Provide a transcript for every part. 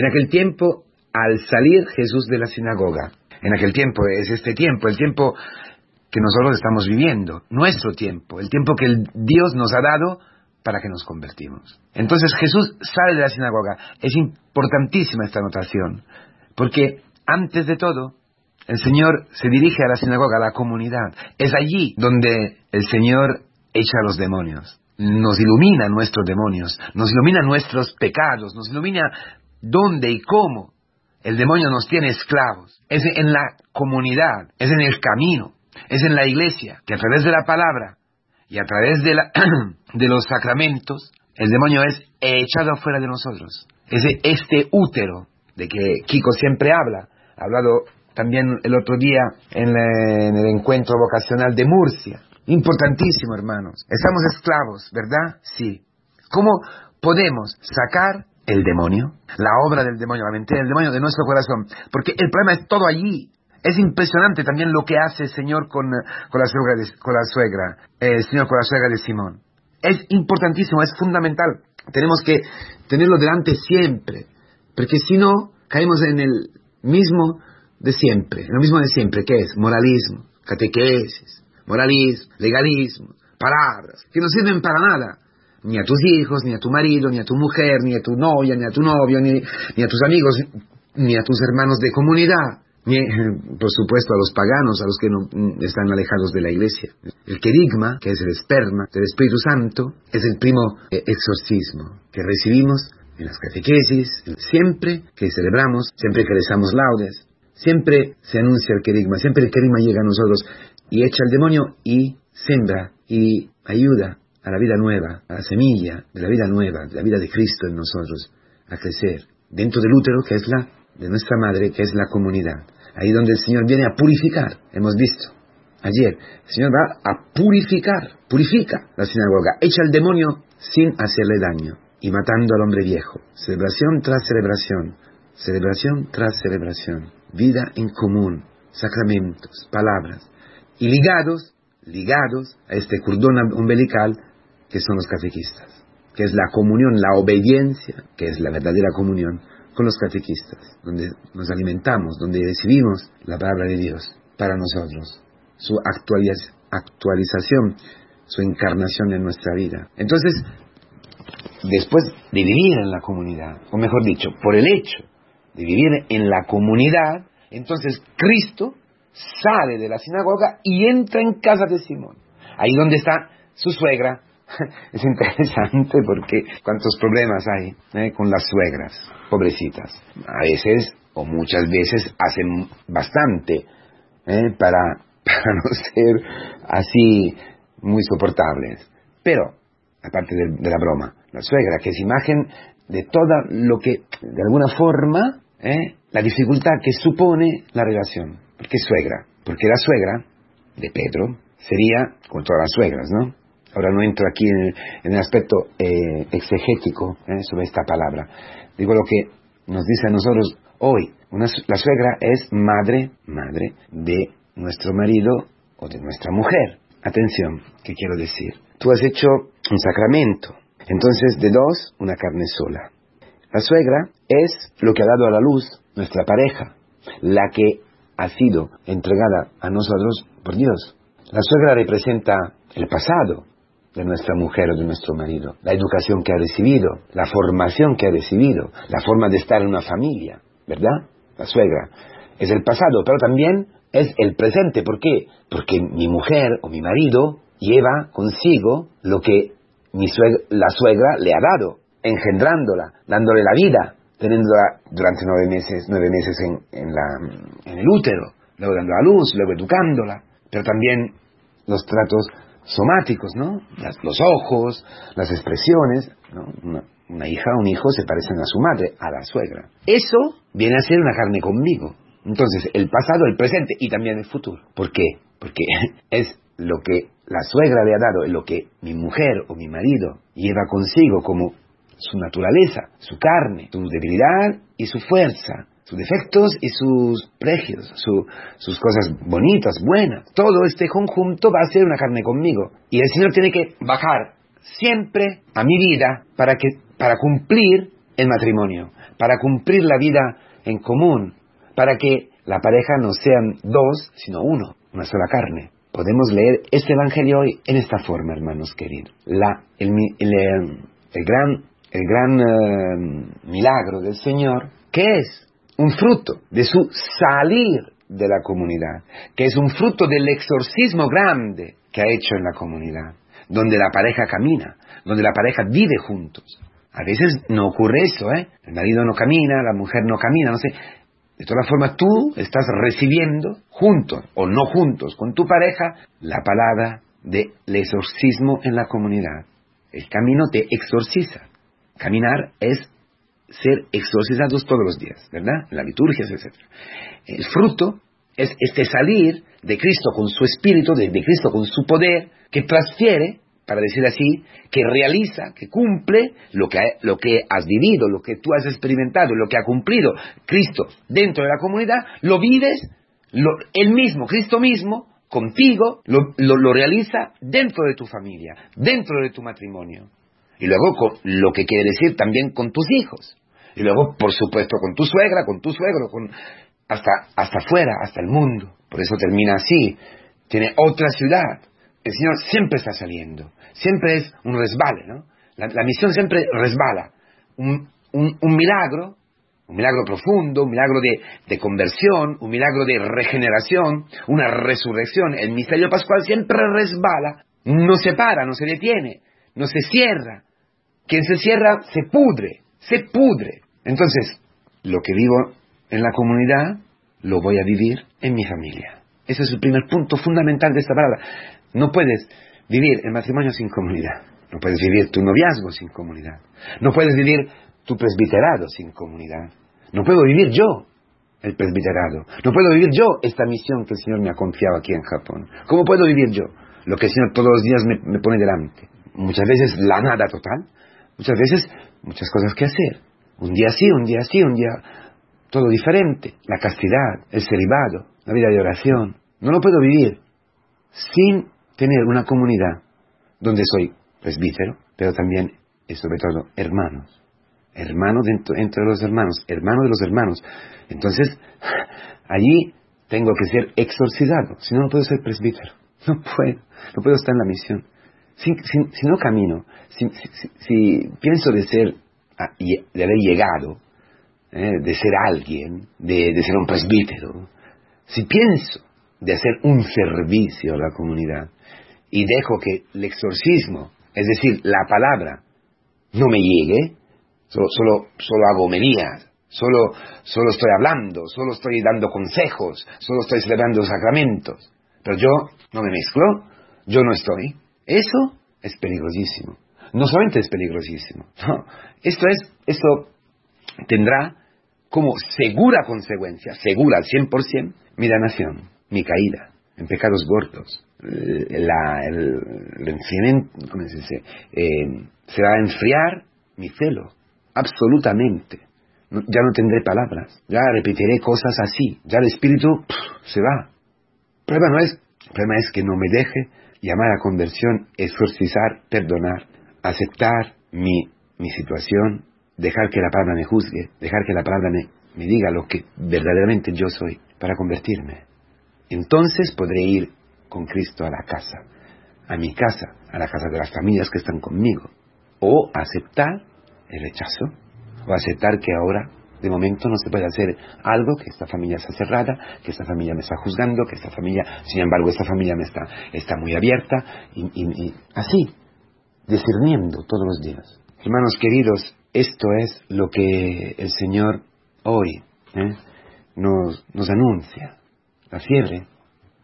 En aquel tiempo, al salir Jesús de la sinagoga, en aquel tiempo es este tiempo, el tiempo que nosotros estamos viviendo, nuestro tiempo, el tiempo que Dios nos ha dado para que nos convertimos. Entonces Jesús sale de la sinagoga. Es importantísima esta anotación, porque antes de todo, el Señor se dirige a la sinagoga, a la comunidad. Es allí donde el Señor echa a los demonios. Nos ilumina nuestros demonios, nos ilumina nuestros pecados, nos ilumina dónde y cómo el demonio nos tiene esclavos. Es en la comunidad, es en el camino, es en la iglesia, que a través de la palabra y a través de, la, de los sacramentos, el demonio es echado afuera de nosotros. Es este útero de que Kiko siempre habla, ha hablado también el otro día en, el encuentro vocacional de Murcia. Importantísimo, hermanos. Estamos esclavos, ¿verdad? Sí. ¿Cómo podemos sacar el demonio, la obra del demonio, la mentira del demonio de nuestro corazón? Porque el problema es todo allí. Es impresionante también lo que hace el Señor con, con la suegra, de, con la suegra el Señor con la suegra de Simón. Es importantísimo, es fundamental. Tenemos que tenerlo delante siempre, porque si no, caemos en el mismo de siempre, lo mismo de siempre, que es moralismo, catequesis, moralismo, legalismo, palabras, que no sirven para nada, ni a tus hijos, ni a tu marido, ni a tu mujer, ni a tu novia, ni a tu novio, ni, ni a tus amigos, ni a tus hermanos de comunidad, ni, por supuesto, a los paganos, a los que no mm, están alejados de la iglesia. El querigma, que es el esperma del Espíritu Santo, es el primo eh, exorcismo que recibimos en las catequesis, siempre que celebramos, siempre que rezamos laudes, Siempre se anuncia el querigma, siempre el querigma llega a nosotros y echa al demonio y sembra y ayuda a la vida nueva, a la semilla de la vida nueva, de la vida de Cristo en nosotros, a crecer dentro del útero que es la de nuestra madre, que es la comunidad. Ahí donde el Señor viene a purificar, hemos visto ayer, el Señor va a purificar, purifica la sinagoga, echa al demonio sin hacerle daño y matando al hombre viejo. Celebración tras celebración, celebración tras celebración vida en común, sacramentos, palabras, y ligados, ligados a este cordón umbilical que son los catequistas, que es la comunión, la obediencia, que es la verdadera comunión con los catequistas, donde nos alimentamos, donde recibimos la palabra de Dios para nosotros, su actualización, su encarnación en nuestra vida. Entonces, después de vivir en la comunidad, o mejor dicho, por el hecho de vivir en la comunidad, entonces Cristo sale de la sinagoga y entra en casa de Simón. Ahí donde está su suegra. Es interesante porque cuántos problemas hay eh, con las suegras, pobrecitas. A veces o muchas veces hacen bastante eh, para, para no ser así muy soportables. Pero, aparte de, la broma, la suegra, que es imagen de todo lo que de alguna forma ¿eh? la dificultad que supone la relación. porque es suegra? Porque la suegra de Pedro sería, como todas las suegras, ¿no? Ahora no entro aquí en el, aspecto eh, exegético ¿eh? sobre esta palabra. Digo lo que nos dice a nosotros hoy. la suegra es madre, madre de nuestro marido o de nuestra mujer. Atención, ¿qué quiero decir? Tú has hecho un sacramento. Entonces, de dos, una carne sola. La suegra es lo que ha dado a la luz nuestra pareja, la que ha sido entregada a nosotros por Dios. La suegra representa el pasado de nuestra mujer o de nuestro marido, la educación que ha recibido, la formación que ha recibido, la forma de estar en una familia, ¿verdad? La suegra es el pasado, pero también es el presente. ¿Por qué? Porque mi mujer o mi marido lleva consigo lo que la suegra le ha dado engendrándola, dándole la vida, teniéndola durante nueve meses, nueve meses en, el útero, luego dando a luz, luego educándola, pero también los tratos somáticos, ¿no? los ojos, las expresiones, Una, una hija o un hijo se parecen a su madre, a la suegra. Eso viene a ser una carne conmigo. Entonces, el pasado, el presente y también el futuro. ¿Por qué? Porque es lo que la suegra le ha dado, es lo que mi mujer o mi marido lleva consigo como su naturaleza, su carne, su debilidad y su fuerza, sus defectos y sus pregios, sus cosas bonitas, buenas. Todo este conjunto va a ser una carne conmigo. Y el Señor tiene que bajar siempre a mi vida para, que, para cumplir el matrimonio, para cumplir la vida en común, para que la pareja no sean dos, sino uno, una sola carne. Podemos leer este Evangelio hoy en esta forma, hermanos queridos. La, el, gran, el gran eh, milagro del Señor, que es un fruto de su salir de la comunidad, que es un fruto del exorcismo grande que ha hecho en la comunidad, donde la pareja camina, donde la pareja vive juntos. A veces no ocurre eso, ¿eh? El marido no camina, la mujer no camina, no sé. De todas formas, tú estás recibiendo, juntos o no juntos con tu pareja, la palabra del exorcismo en la comunidad. El camino te exorciza. Caminar es ser exorcizados todos los días, ¿verdad? En la liturgia, etc. El fruto es este salir de Cristo con su espíritu, de, Cristo con su poder, que transfiere, para decir así, que realiza, que cumple lo que, has vivido, lo que tú has experimentado, lo que ha cumplido Cristo dentro de la comunidad, lo vives, él mismo, Cristo mismo, contigo, lo realiza dentro de tu familia, dentro de tu matrimonio. Y luego lo que quiere decir también con tus hijos. Y luego, por supuesto, con tu suegra, con tu suegro, con, hasta, hasta afuera, hasta el mundo. Por eso termina así. Tiene otra ciudad. El Señor siempre está saliendo. Siempre es un resbale, ¿no? La, misión siempre resbala. Un, un, milagro, un milagro profundo, un milagro de, de, conversión, un milagro de regeneración, una resurrección. El misterio pascual siempre resbala, no se para, no se detiene, no se cierra. Quien se cierra se pudre, se pudre. Entonces, lo que vivo en la comunidad, lo voy a vivir en mi familia. Ese es el primer punto fundamental de esta palabra. No puedes vivir el matrimonio sin comunidad. No puedes vivir tu noviazgo sin comunidad. No puedes vivir tu presbiterado sin comunidad. No puedo vivir yo el presbiterado. No puedo vivir yo esta misión que el Señor me ha confiado aquí en Japón. ¿Cómo puedo vivir yo lo que el Señor todos los días me, pone delante? Muchas veces la nada total. Muchas veces muchas cosas que hacer. Un día sí, un día sí, un día todo diferente. La castidad, el celibado, la vida de oración. No lo puedo vivir sin tener una comunidad donde soy presbítero, pero también y sobre todo hermanos. Hermano dentro, entre los hermanos, hermano de los hermanos. Entonces, allí tengo que ser exorcizado, si no, no puedo ser presbítero. No puedo, no puedo estar en la misión. Si, no camino, si, pienso de ser, ah, de haber llegado ¿eh? de ser alguien, de, ser un presbítero, si pienso de hacer un servicio a la comunidad y dejo que el exorcismo, es decir, la palabra, no me llegue, solo, solo, hago medidas, solo, solo estoy hablando, solo estoy dando consejos, solo estoy celebrando sacramentos, pero yo no me mezclo, yo no estoy. Eso es peligrosísimo. No solamente es peligrosísimo, no, esto es, esto tendrá como segura consecuencia, segura al 100%, mi danación, mi caída en pecados gordos. La, el, ¿cómo se dice? Eh, se va a enfriar mi celo, absolutamente. ya no tendré palabras, ya repetiré cosas así, ya el espíritu se va. El problema, no es, el problema es que no me deje llamar a conversión, exorcizar, perdonar, aceptar mi, mi situación, dejar que la palabra me juzgue, dejar que la palabra me, me diga lo que verdaderamente yo soy para convertirme. Entonces podré ir con Cristo a la casa, a mi casa, a la casa de las familias que están conmigo, o aceptar el rechazo, o aceptar que ahora de momento no se puede hacer algo, que esta familia está cerrada, que esta familia me está juzgando, que esta familia, sin embargo, esta familia me está, está muy abierta, y, así, discerniendo todos los días. Hermanos queridos, esto es lo que el Señor hoy ¿eh? nos, nos anuncia. La fiebre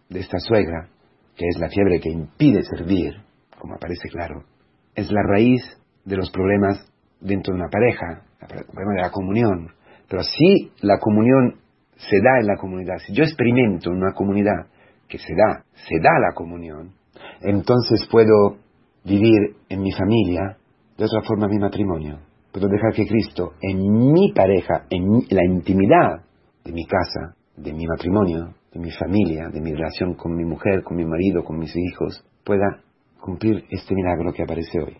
de esta suegra, que es la fiebre que impide servir, como aparece claro, es la raíz de los problemas dentro de una pareja, el problema de la comunión. Pero si la comunión se da en la comunidad, si yo experimento en una comunidad que se da, se da la comunión, entonces puedo vivir en mi familia de otra forma mi matrimonio puedo dejar que Cristo en mi pareja, en la intimidad de mi casa, de mi matrimonio, de mi familia, de mi relación con mi mujer, con mi marido, con mis hijos, pueda cumplir este milagro que aparece hoy.